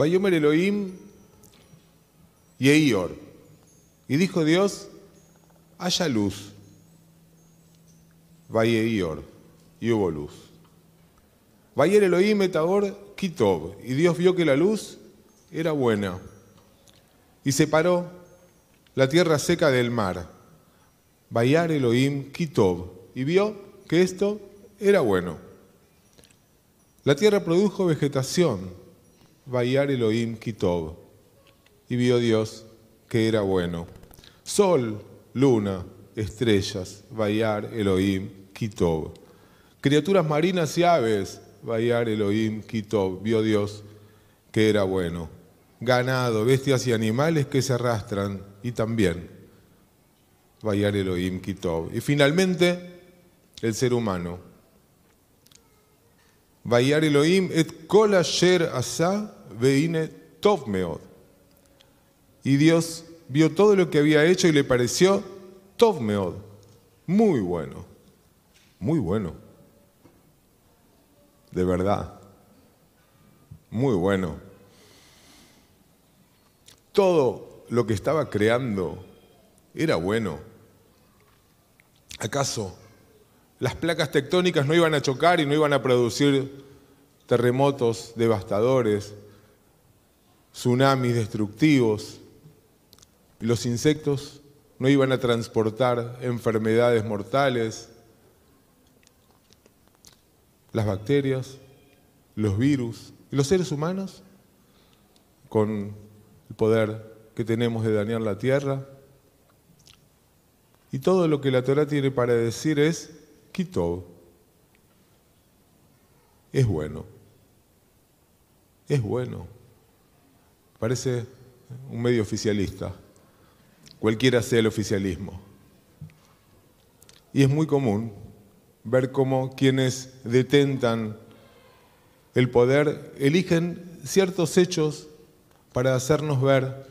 Vayomer Elohim y Eior. Y dijo Dios, haya luz. Eior. Y hubo luz. Vayer Elohim etagor Kitob. Y Dios vio que la luz era buena. Y separó la tierra seca del mar. Vayar Elohim Kitob. Y vio que esto era bueno. La tierra produjo vegetación. Vayar Elohim Kitob. Y vio Dios que era bueno. Sol, luna, estrellas, Vayar Elohim Kitob. Criaturas marinas y aves, Vayar Elohim Kitob. Vio Dios que era bueno. Ganado, bestias y animales que se arrastran y también Vayar Elohim Kitob. Y finalmente, el ser humano. Vayar Elohim et kol asher asa veine tov meod. Y Dios vio todo lo que había hecho y le pareció tov meod. Muy bueno. Muy bueno. De verdad. Muy bueno. Todo lo que estaba creando era bueno. ¿Acaso las placas tectónicas no iban a chocar y no iban a producir terremotos devastadores, tsunamis destructivos, y los insectos no iban a transportar enfermedades mortales, las bacterias, los virus y los seres humanos, con el poder que tenemos de dañar la tierra. Y todo lo que la Torah tiene para decir es Kitov. Es bueno. Es bueno. Parece un medio oficialista. Cualquiera sea el oficialismo. Y es muy común ver cómo quienes detentan el poder eligen ciertos hechos para hacernos ver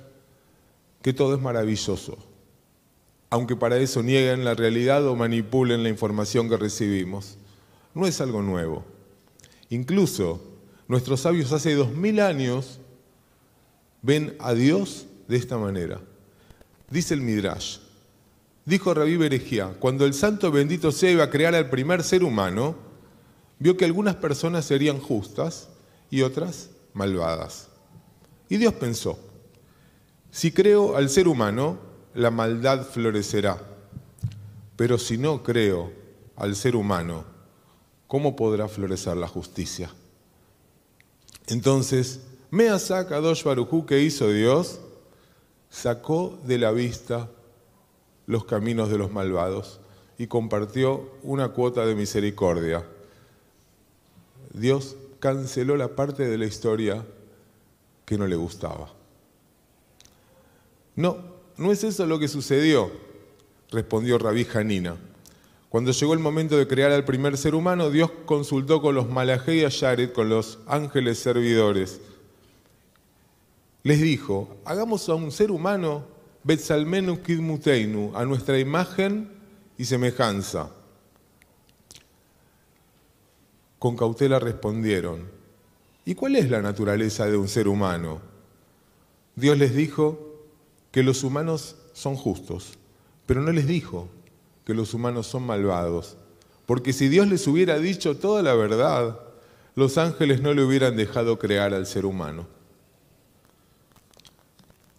que todo es maravilloso, aunque para eso nieguen la realidad o manipulen la información que recibimos. No es algo nuevo. Incluso nuestros sabios hace dos mil años ven a Dios de esta manera. Dice el Midrash, dijo Rabí Berejía, cuando el santo bendito sea iba a crear al primer ser humano, vio que algunas personas serían justas y otras malvadas. Y Dios pensó, si creo al ser humano, la maldad florecerá, pero si no creo al ser humano, ¿cómo podrá florecer la justicia? Entonces, Measa Kadosh Barujú que hizo Dios, sacó de la vista los caminos de los malvados y compartió una cuota de misericordia. Dios canceló la parte de la historia que no le gustaba. No, no es eso lo que sucedió, respondió Rabí Janina. Cuando llegó el momento de crear al primer ser humano, Dios consultó con los Malajé y Ayaret, con los ángeles servidores. Les dijo, hagamos a un ser humano, Betzalmenu Kidmuteinu, a nuestra imagen y semejanza. Con cautela respondieron, ¿y cuál es la naturaleza de un ser humano? Dios les dijo que los humanos son justos, pero no les dijo que los humanos son malvados, porque si Dios les hubiera dicho toda la verdad, los ángeles no le hubieran dejado crear al ser humano.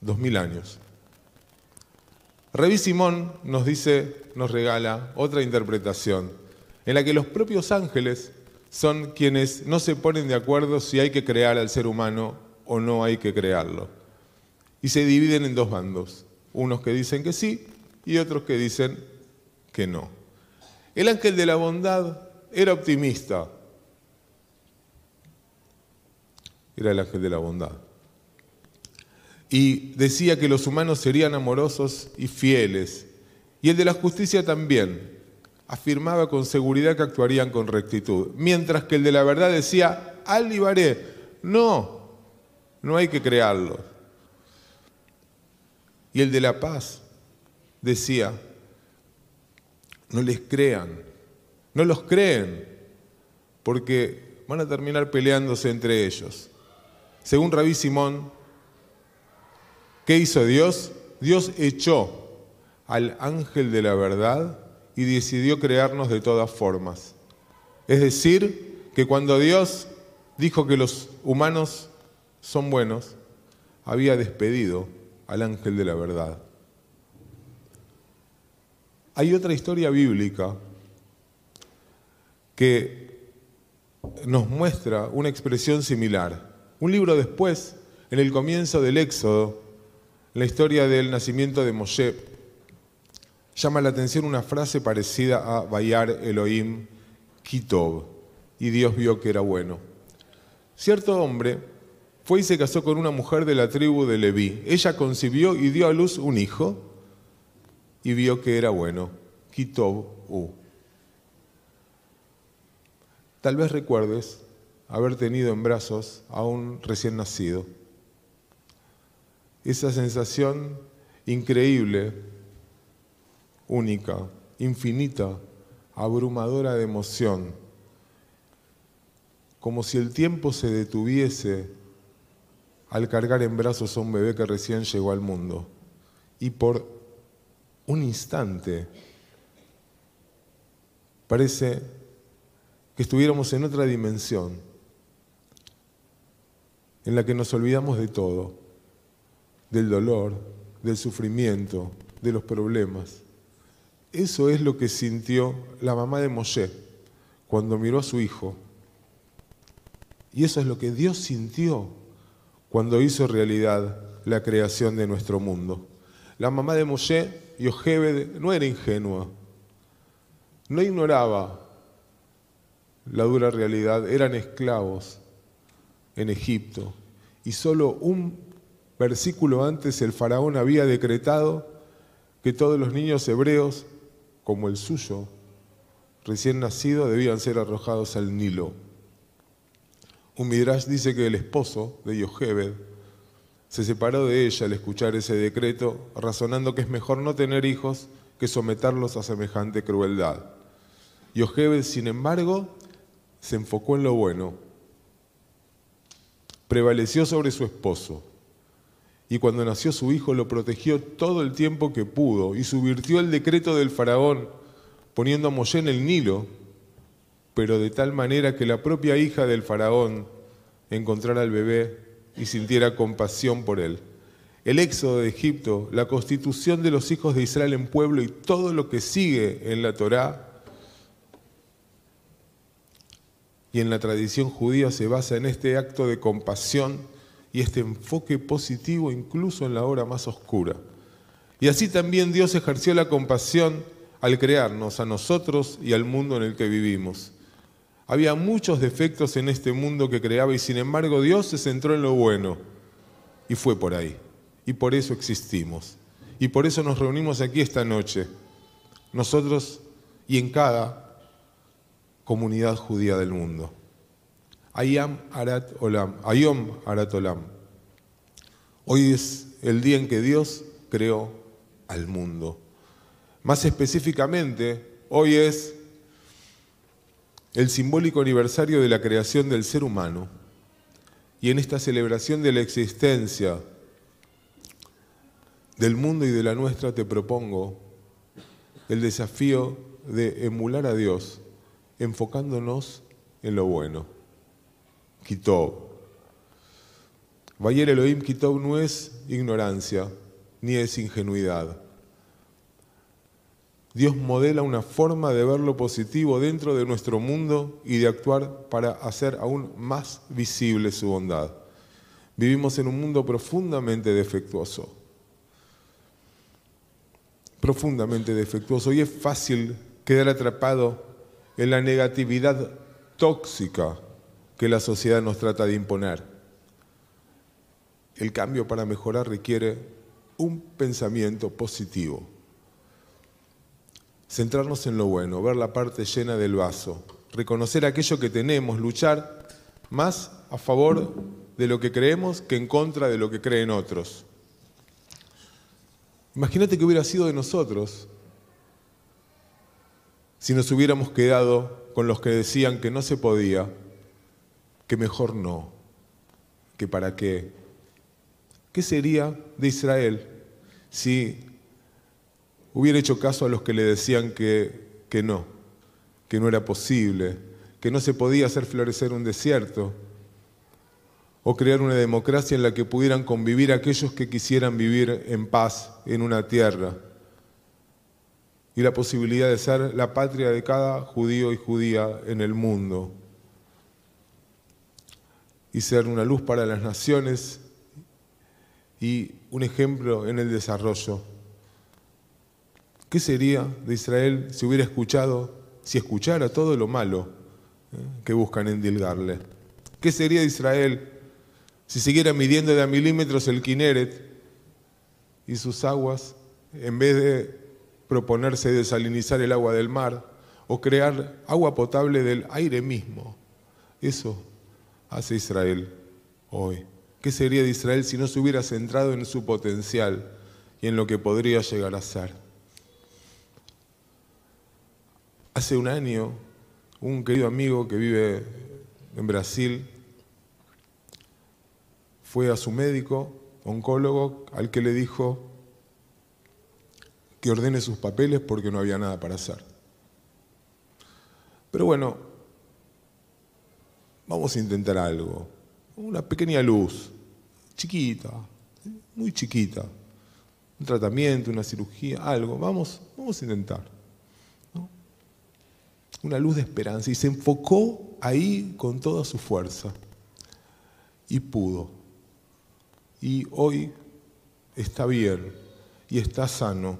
Dos mil años. Reví Simón nos dice, nos regala otra interpretación, en la que los propios ángeles son quienes no se ponen de acuerdo si hay que crear al ser humano o no hay que crearlo. Y se dividen en dos bandos, unos que dicen que sí y otros que dicen que no. El ángel de la bondad era optimista. Era el ángel de la bondad. Y decía que los humanos serían amorosos y fieles. Y el de la justicia también. Afirmaba con seguridad que actuarían con rectitud. Mientras que el de la verdad decía, alibaré, no, no hay que crearlo. Y el de la paz decía, no les crean, no los creen, porque van a terminar peleándose entre ellos. según Rabí Simón, ¿qué hizo Dios? Dios echó al ángel de la verdad y decidió crearnos de todas formas. Es decir, que cuando Dios dijo que los humanos son buenos, había despedido al ángel de la verdad. Hay otra historia bíblica que nos muestra una expresión similar. Un libro después, en el comienzo del Éxodo, la historia del nacimiento de Moshe, llama la atención una frase parecida a Bayar Elohim Kitov, y Dios vio que era bueno. Cierto hombre fue y se casó con una mujer de la tribu de Leví. Ella concibió y dio a luz un hijo y vio que era bueno. Kitov U. Tal vez recuerdes haber tenido en brazos a un recién nacido. Esa sensación increíble, única, infinita, abrumadora de emoción, como si el tiempo se detuviese al cargar en brazos a un bebé que recién llegó al mundo. Y por un instante parece que estuviéramos en otra dimensión, en la que nos olvidamos de todo, del dolor, del sufrimiento, de los problemas. Eso es lo que sintió la mamá de Moshe cuando miró a su hijo. Y eso es lo que Dios sintió cuando hizo realidad la creación de nuestro mundo. La mamá de Moshe, Yochebed, no era ingenua, no ignoraba la dura realidad, eran esclavos en Egipto y solo un versículo antes el faraón había decretado que todos los niños hebreos, como el suyo, recién nacido, debían ser arrojados al Nilo. Un Midrash dice que el esposo de Yochebed se separó de ella al escuchar ese decreto, razonando que es mejor no tener hijos que someterlos a semejante crueldad. Yochebed, sin embargo, se enfocó en lo bueno, prevaleció sobre su esposo y cuando nació su hijo lo protegió todo el tiempo que pudo y subvirtió el decreto del faraón poniendo a Moshe en el Nilo, pero de tal manera que la propia hija del faraón encontrara al bebé y sintiera compasión por él. El éxodo de Egipto, la constitución de los hijos de Israel en pueblo y todo lo que sigue en la Torá y en la tradición judía se basa en este acto de compasión y este enfoque positivo incluso en la hora más oscura. Y así también Dios ejerció la compasión al crearnos a nosotros y al mundo en el que vivimos. Había muchos defectos en este mundo que creaba y sin embargo Dios se centró en lo bueno y fue por ahí. Y por eso existimos. Y por eso nos reunimos aquí esta noche, nosotros y en cada comunidad judía del mundo. Ayam Arat Olam, Ayom Arat Olam. Hoy es el día en que Dios creó al mundo. Más específicamente, hoy es el simbólico aniversario de la creación del ser humano. Y en esta celebración de la existencia del mundo y de la nuestra te propongo el desafío de emular a Dios enfocándonos en lo bueno. Kitov. Bayer Elohim Kitov no es ignorancia ni es ingenuidad. Dios modela una forma de ver lo positivo dentro de nuestro mundo y de actuar para hacer aún más visible su bondad. Vivimos en un mundo profundamente defectuoso. Profundamente defectuoso. Y es fácil quedar atrapado en la negatividad tóxica que la sociedad nos trata de imponer. El cambio para mejorar requiere un pensamiento positivo. Centrarnos en lo bueno, ver la parte llena del vaso, reconocer aquello que tenemos, luchar más a favor de lo que creemos que en contra de lo que creen otros. Imagínate que hubiera sido de nosotros si nos hubiéramos quedado con los que decían que no se podía, que mejor no, que para qué. ¿Qué sería de Israel si hubiera hecho caso a los que le decían que, que no, que no era posible, que no se podía hacer florecer un desierto, o crear una democracia en la que pudieran convivir aquellos que quisieran vivir en paz en una tierra, y la posibilidad de ser la patria de cada judío y judía en el mundo, y ser una luz para las naciones y un ejemplo en el desarrollo. ¿Qué sería de Israel si hubiera escuchado, si escuchara todo lo malo eh, que buscan endilgarle? ¿Qué sería de Israel si siguiera midiendo de a milímetros el Kineret y sus aguas, en vez de proponerse desalinizar el agua del mar o crear agua potable del aire mismo? Eso hace Israel hoy. ¿Qué sería de Israel si no se hubiera centrado en su potencial y en lo que podría llegar a ser? Hace un año, un querido amigo que vive en Brasil fue a su médico, oncólogo, al que le dijo que ordene sus papeles porque no había nada para hacer. Pero bueno, vamos a intentar algo. Una pequeña luz, chiquita, muy chiquita, un tratamiento, una cirugía, algo, vamos, vamos a intentar. Una luz de esperanza. Y se enfocó ahí con toda su fuerza. Y pudo. Y hoy está bien. Y está sano.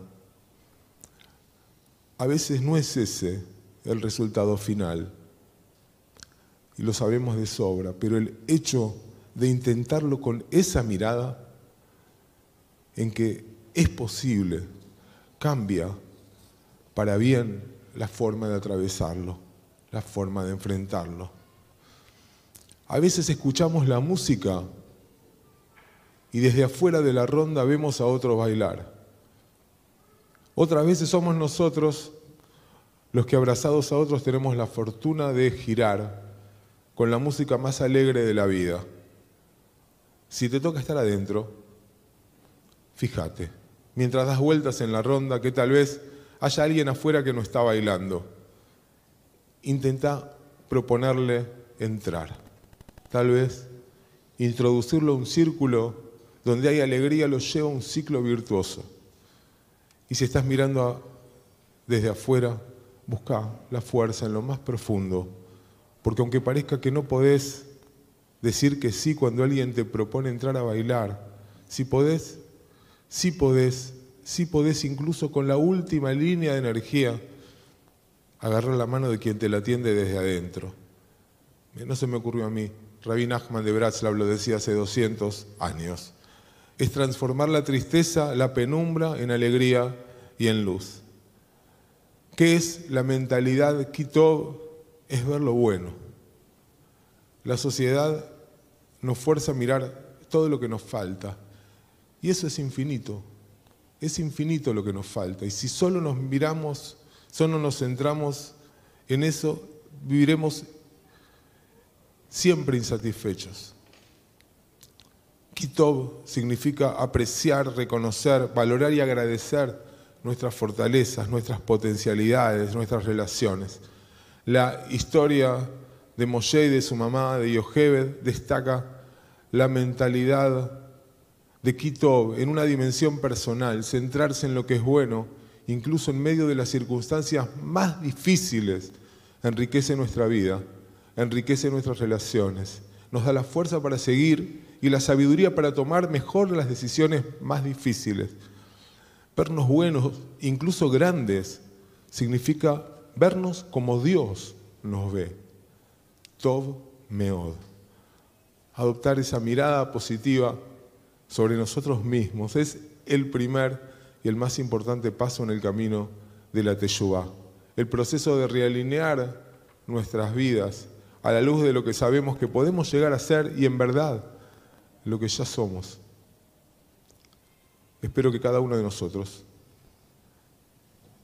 A veces no es ese el resultado final y lo sabemos de sobra, pero el hecho de intentarlo con esa mirada en que es posible, cambia para bien la forma de atravesarlo, la forma de enfrentarlo. A veces escuchamos la música y desde afuera de la ronda vemos a otros bailar. Otras veces somos nosotros los que abrazados a otros tenemos la fortuna de girar con la música más alegre de la vida. Si te toca estar adentro, fíjate, mientras das vueltas en la ronda, que tal vez haya alguien afuera que no está bailando. Intenta proponerle entrar. Tal vez introducirlo a un círculo donde hay alegría lo lleva a un ciclo virtuoso. Y si estás mirando desde afuera, busca la fuerza en lo más profundo porque aunque parezca que no podés decir que sí cuando alguien te propone entrar a bailar, si podés, sí podés, sí podés incluso con la última línea de energía agarrar la mano de quien te la atiende desde adentro. No se me ocurrió a mí. Rabbi Nachman de Bratslav lo decía hace 200 años. Es transformar la tristeza, la penumbra en alegría y en luz. ¿Qué es la mentalidad Kitov es ver lo bueno. La sociedad nos fuerza a mirar todo lo que nos falta. Y eso es infinito. Es infinito lo que nos falta. Y si solo nos miramos, solo nos centramos en eso, viviremos siempre insatisfechos. Kitov significa apreciar, reconocer, valorar y agradecer nuestras fortalezas, nuestras potencialidades, nuestras relaciones. La historia de Moshe y de su mamá, de Yocheved, destaca la mentalidad de Kitov en una dimensión personal, centrarse en lo que es bueno, incluso en medio de las circunstancias más difíciles, enriquece nuestra vida, enriquece nuestras relaciones, nos da la fuerza para seguir y la sabiduría para tomar mejor las decisiones más difíciles. Vernos buenos, incluso grandes, significa vernos como Dios nos ve. Tov Meod. Adoptar esa mirada positiva sobre nosotros mismos es el primer y el más importante paso en el camino de la Teshuvah. El proceso de realinear nuestras vidas a la luz de lo que sabemos que podemos llegar a ser y en verdad lo que ya somos. Espero que cada uno de nosotros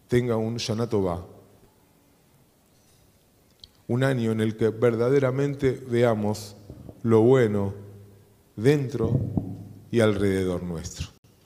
tenga un Yanatová un año en el que verdaderamente veamos lo bueno dentro y alrededor nuestro.